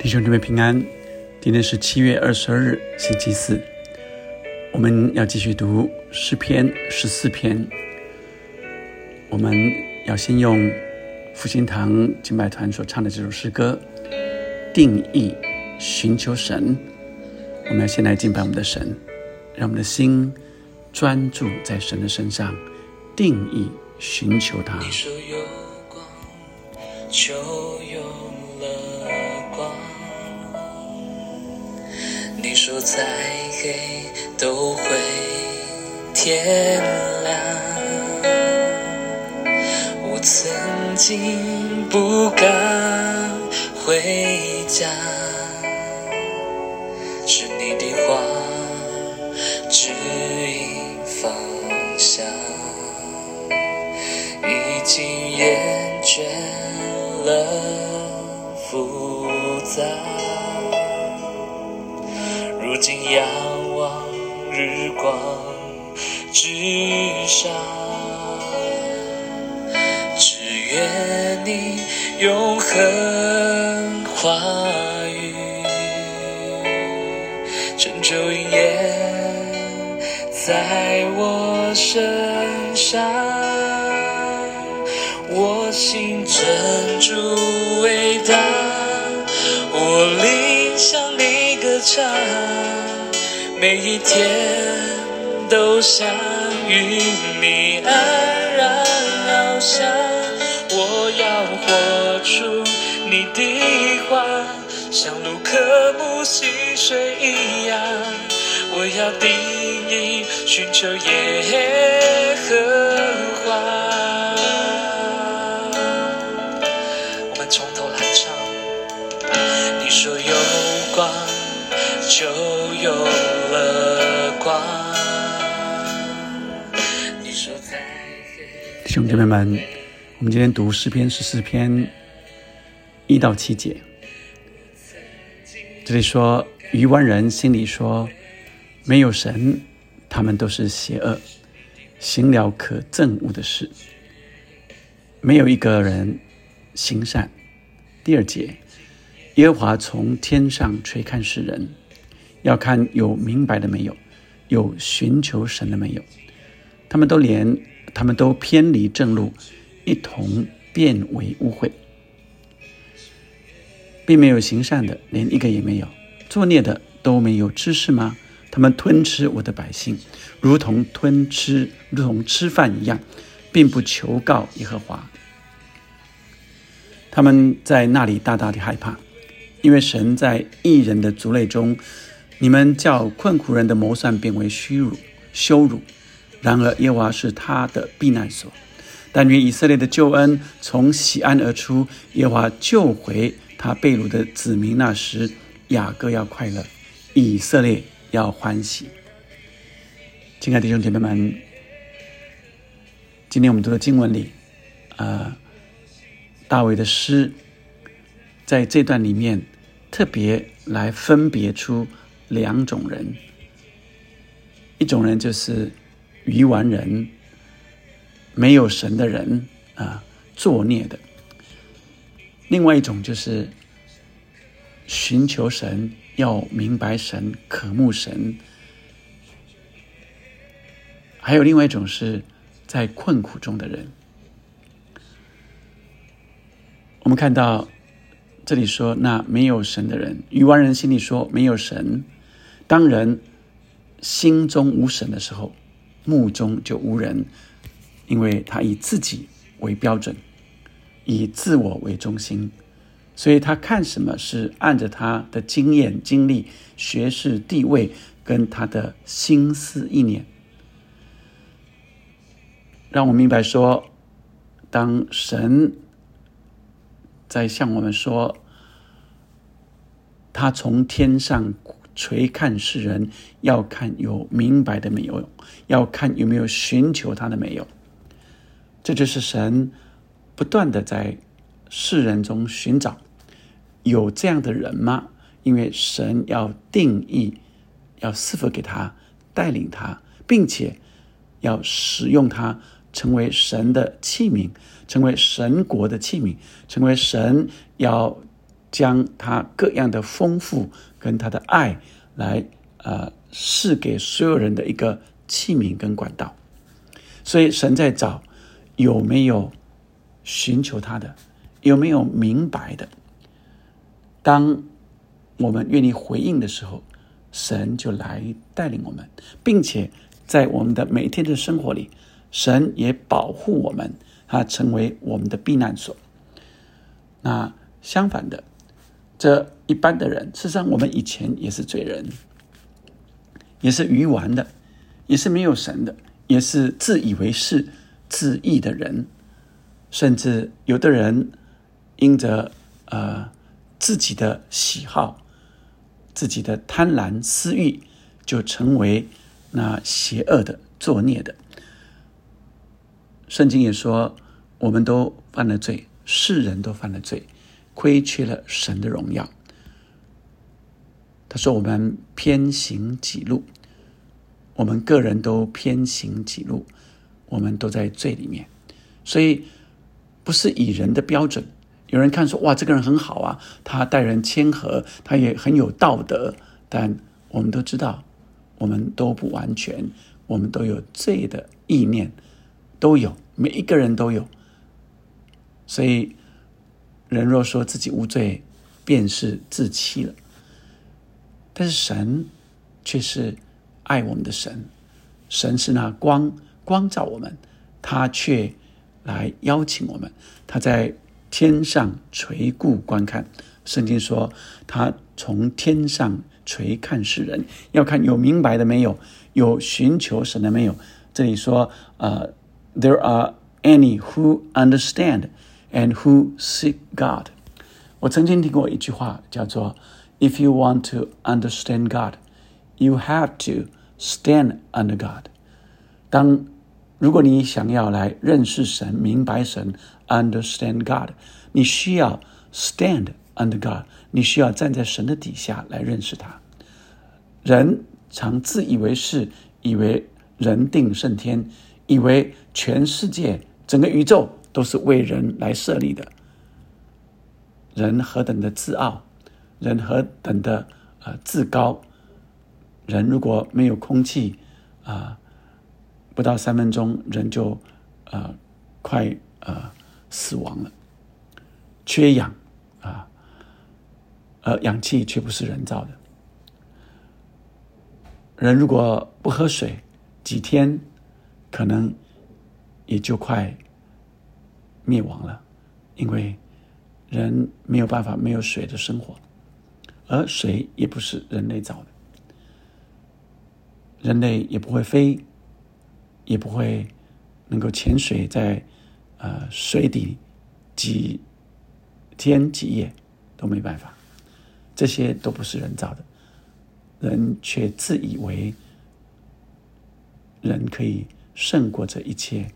弟兄姊妹平安，今天是七月二十二日，星期四。我们要继续读诗篇十四篇。我们要先用复兴堂敬拜团所唱的这首诗歌《定义寻求神》。我们要先来敬拜我们的神，让我们的心专注在神的身上，定义寻求他。你说有光，就有了光。你说再黑都会天亮。我曾经不敢回家，是你的话上，只愿你永恒话语成就应验在我身上。我心珍珠伟大，我灵向你歌唱，每一天都想与你安然翱翔。我要活出你的话，像路克木溪水一样。我要定义寻求耶和华。我们从头来唱。你说有光，就有弟兄姐妹们，我们今天读诗篇十四篇一到七节。这里说，愚顽人心里说，没有神，他们都是邪恶，行了可憎恶的事，没有一个人行善。第二节，耶和华从天上垂看世人，要看有明白的没有，有寻求神的没有。他们都连，他们都偏离正路，一同变为污秽，并没有行善的，连一个也没有。作孽的都没有知识吗？他们吞吃我的百姓，如同吞吃，如同吃饭一样，并不求告耶和华。他们在那里大大的害怕，因为神在异人的族类中，你们叫困苦人的谋算变为虚辱、羞辱。然而耶和华是他的避难所。但愿以色列的救恩从喜安而出，耶和华救回他被掳的子民。那时雅各要快乐，以色列要欢喜。亲爱的弟兄姐妹们，今天我们读的经文里，啊。大卫的诗在这段里面特别来分别出两种人，一种人就是愚顽人，没有神的人啊，作孽的；另外一种就是寻求神，要明白神，渴慕神；还有另外一种是在困苦中的人。我们看到这里说，那没有神的人，愚顽人心里说没有神。当人心中无神的时候，目中就无人，因为他以自己为标准，以自我为中心，所以他看什么是按着他的经验、经历、学识、地位跟他的心思意念，让我明白说，当神。在向我们说，他从天上垂看世人，要看有明白的没有，要看有没有寻求他的没有。这就是神不断的在世人中寻找有这样的人吗？因为神要定义，要赐福给他，带领他，并且要使用他。成为神的器皿，成为神国的器皿，成为神要将他各样的丰富跟他的爱来呃赐给所有人的一个器皿跟管道。所以神在找有没有寻求他的，有没有明白的。当我们愿意回应的时候，神就来带领我们，并且在我们的每天的生活里，神也保护我们，他成为我们的避难所。那相反的，这一般的人，事实上我们以前也是罪人，也是愚顽的，也是没有神的，也是自以为是、自义的人，甚至有的人因着呃。自己的喜好、自己的贪婪私欲，就成为那邪恶的、作孽的。圣经也说，我们都犯了罪，世人都犯了罪，亏缺了神的荣耀。他说：“我们偏行己路，我们个人都偏行己路，我们都在罪里面，所以不是以人的标准。”有人看说：“哇，这个人很好啊，他待人谦和，他也很有道德。”但我们都知道，我们都不完全，我们都有罪的意念，都有，每一个人都有。所以，人若说自己无罪，便是自欺了。但是神却是爱我们的神，神是那光光照我们，他却来邀请我们，他在。天上垂顾观看，圣经说他从天上垂看世人，要看有明白的没有，有寻求神的没有。这里说，呃，There are any who understand and who seek God。我曾经听过一句话，叫做 “If you want to understand God, you have to stand under God。”当如果你想要来认识神、明白神、understand God，你需要 stand under God，你需要站在神的底下来认识他。人常自以为是，以为人定胜天，以为全世界、整个宇宙都是为人来设立的。人何等的自傲，人何等的呃自高。人如果没有空气啊。不到三分钟，人就呃快呃死亡了，缺氧啊，而氧气却不是人造的。人如果不喝水，几天可能也就快灭亡了，因为人没有办法没有水的生活，而水也不是人类造的，人类也不会飞。也不会能够潜水在呃水底几天几夜都没办法，这些都不是人造的，人却自以为人可以胜过这一切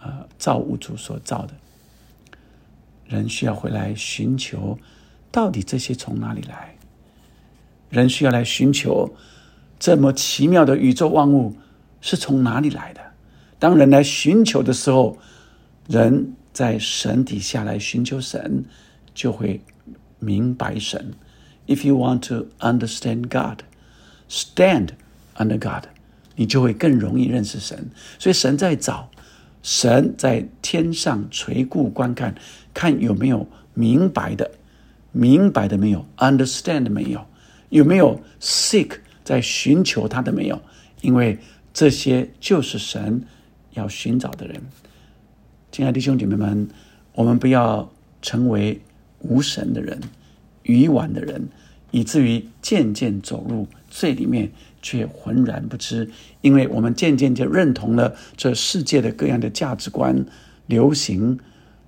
呃造物主所造的，人需要回来寻求，到底这些从哪里来？人需要来寻求这么奇妙的宇宙万物是从哪里来的？当人来寻求的时候，人在神底下来寻求神，就会明白神。If you want to understand God, stand under God，你就会更容易认识神。所以神在找，神在天上垂顾观看，看有没有明白的，明白的没有，understand 没有，有没有 seek 在寻求他的没有？因为这些就是神。要寻找的人，亲爱的弟兄姐妹们，我们不要成为无神的人、愚顽的人，以至于渐渐走入罪里面，却浑然不知。因为我们渐渐就认同了这世界的各样的价值观、流行、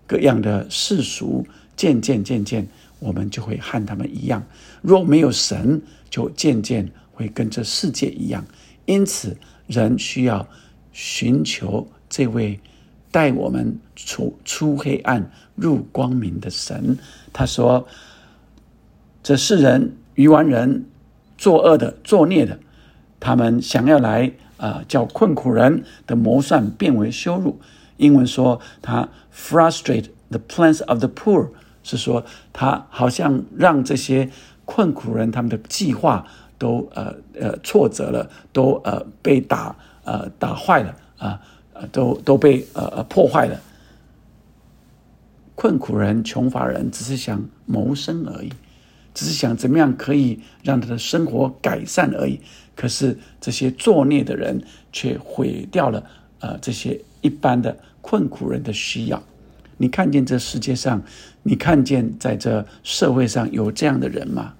各样的世俗，渐渐渐渐，我们就会和他们一样。若没有神，就渐渐会跟这世界一样。因此，人需要。寻求这位带我们出出黑暗入光明的神。他说：“这世人愚顽人，作恶的、作孽的，他们想要来啊，叫困苦人的谋算变为羞辱。英文说他 frustrate the plans of the poor 是说他好像让这些困苦人他们的计划都呃呃挫折了，都呃被打呃打坏了啊，呃都都被呃呃破坏了。困苦人、穷乏人只是想谋生而已，只是想怎么样可以让他的生活改善而已。可是这些作孽的人却毁掉了呃这些一般的困苦人的需要。你看见这世界上，你看见在这社会上有这样的人吗？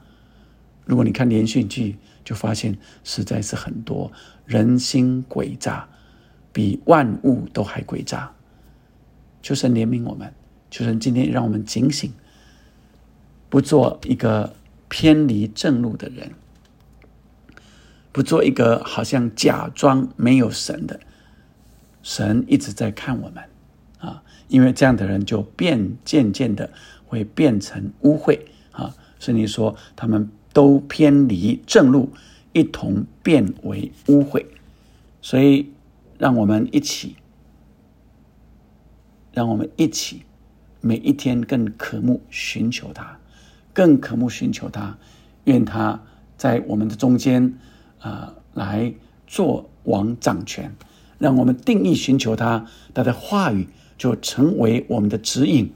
如果你看连续剧，就发现实在是很多人心诡诈，比万物都还诡诈。求神怜悯我们。求神今天让我们警醒，不做一个偏离正路的人，不做一个好像假装没有神的。神一直在看我们啊，因为这样的人就变渐渐的会变成污秽啊。圣经说他们都偏离正路，一同变为污秽。所以，让我们一起，让我们一起。每一天更渴慕寻求他，更渴慕寻求他，愿他在我们的中间，啊，来做王掌权，让我们定义寻求他，他的话语就成为我们的指引。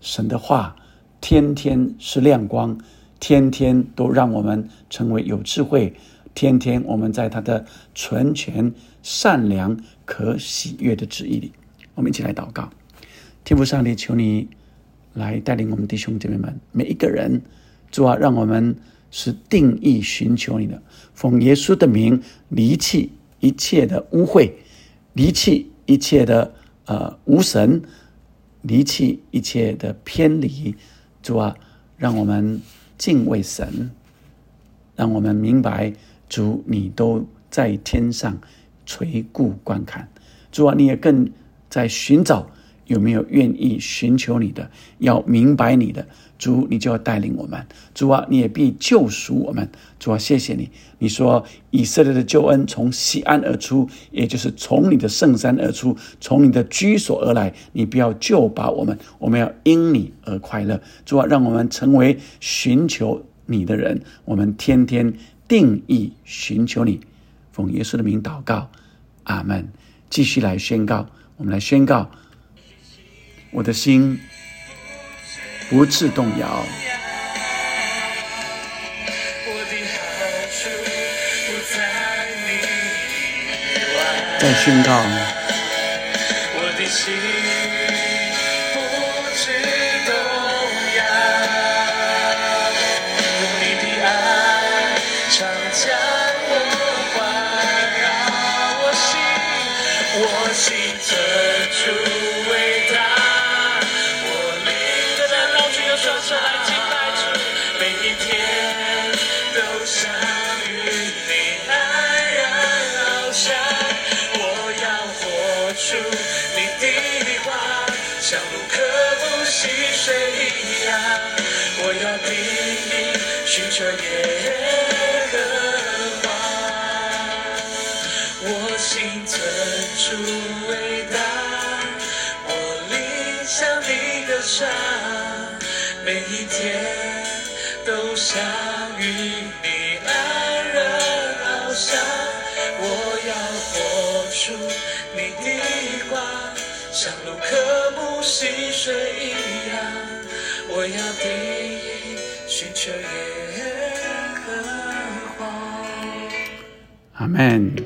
神的话天天是亮光，天天都让我们成为有智慧，天天我们在他的纯全、善良、可喜悦的旨意里，我们一起来祷告。天父上帝，求你来带领我们弟兄姐妹们，每一个人，主啊，让我们是定义寻求你的，奉耶稣的名，离弃一切的污秽，离弃一切的呃无神，离弃一切的偏离，主啊，让我们敬畏神，让我们明白主你都在天上垂顾观看，主啊，你也更在寻找。有没有愿意寻求你的？要明白你的主，你就要带领我们。主啊，你也必救赎我们。主啊，谢谢你。你说以色列的救恩从西安而出，也就是从你的圣山而出，从你的居所而来。你不要救拔我们，我们要因你而快乐。主啊，让我们成为寻求你的人。我们天天定义寻求你，奉耶稣的名祷告，阿门。继续来宣告，我们来宣告。我的心不致动摇，在宣告。像不可不溪水一样，我要拼命寻求耶和花，我心存住伟大，我灵向你歌唱，每一天都想与你安然翱翔，我要活出你的光。像路可不溪水一样，我要第一寻求耶和华。阿门，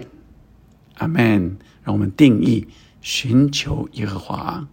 阿门。让我们定义寻求耶和华。